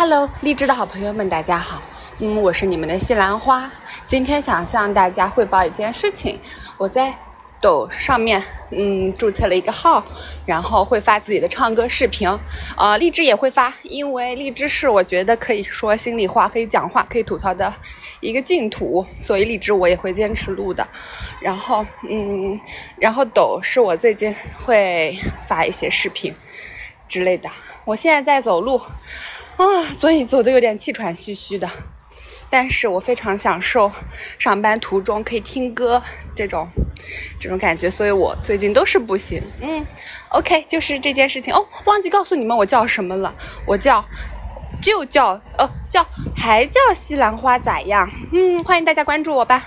Hello，荔枝的好朋友们，大家好。嗯，我是你们的西兰花。今天想向大家汇报一件事情，我在抖上面嗯注册了一个号，然后会发自己的唱歌视频。呃，荔枝也会发，因为荔枝是我觉得可以说心里话、可以讲话、可以吐槽的一个净土，所以荔枝我也会坚持录的。然后嗯，然后抖是我最近会发一些视频之类的。我现在在走路。啊，所以走的有点气喘吁吁的，但是我非常享受上班途中可以听歌这种这种感觉，所以我最近都是步行。嗯，OK，就是这件事情哦，忘记告诉你们我叫什么了，我叫就叫呃叫还叫西兰花咋样？嗯，欢迎大家关注我吧，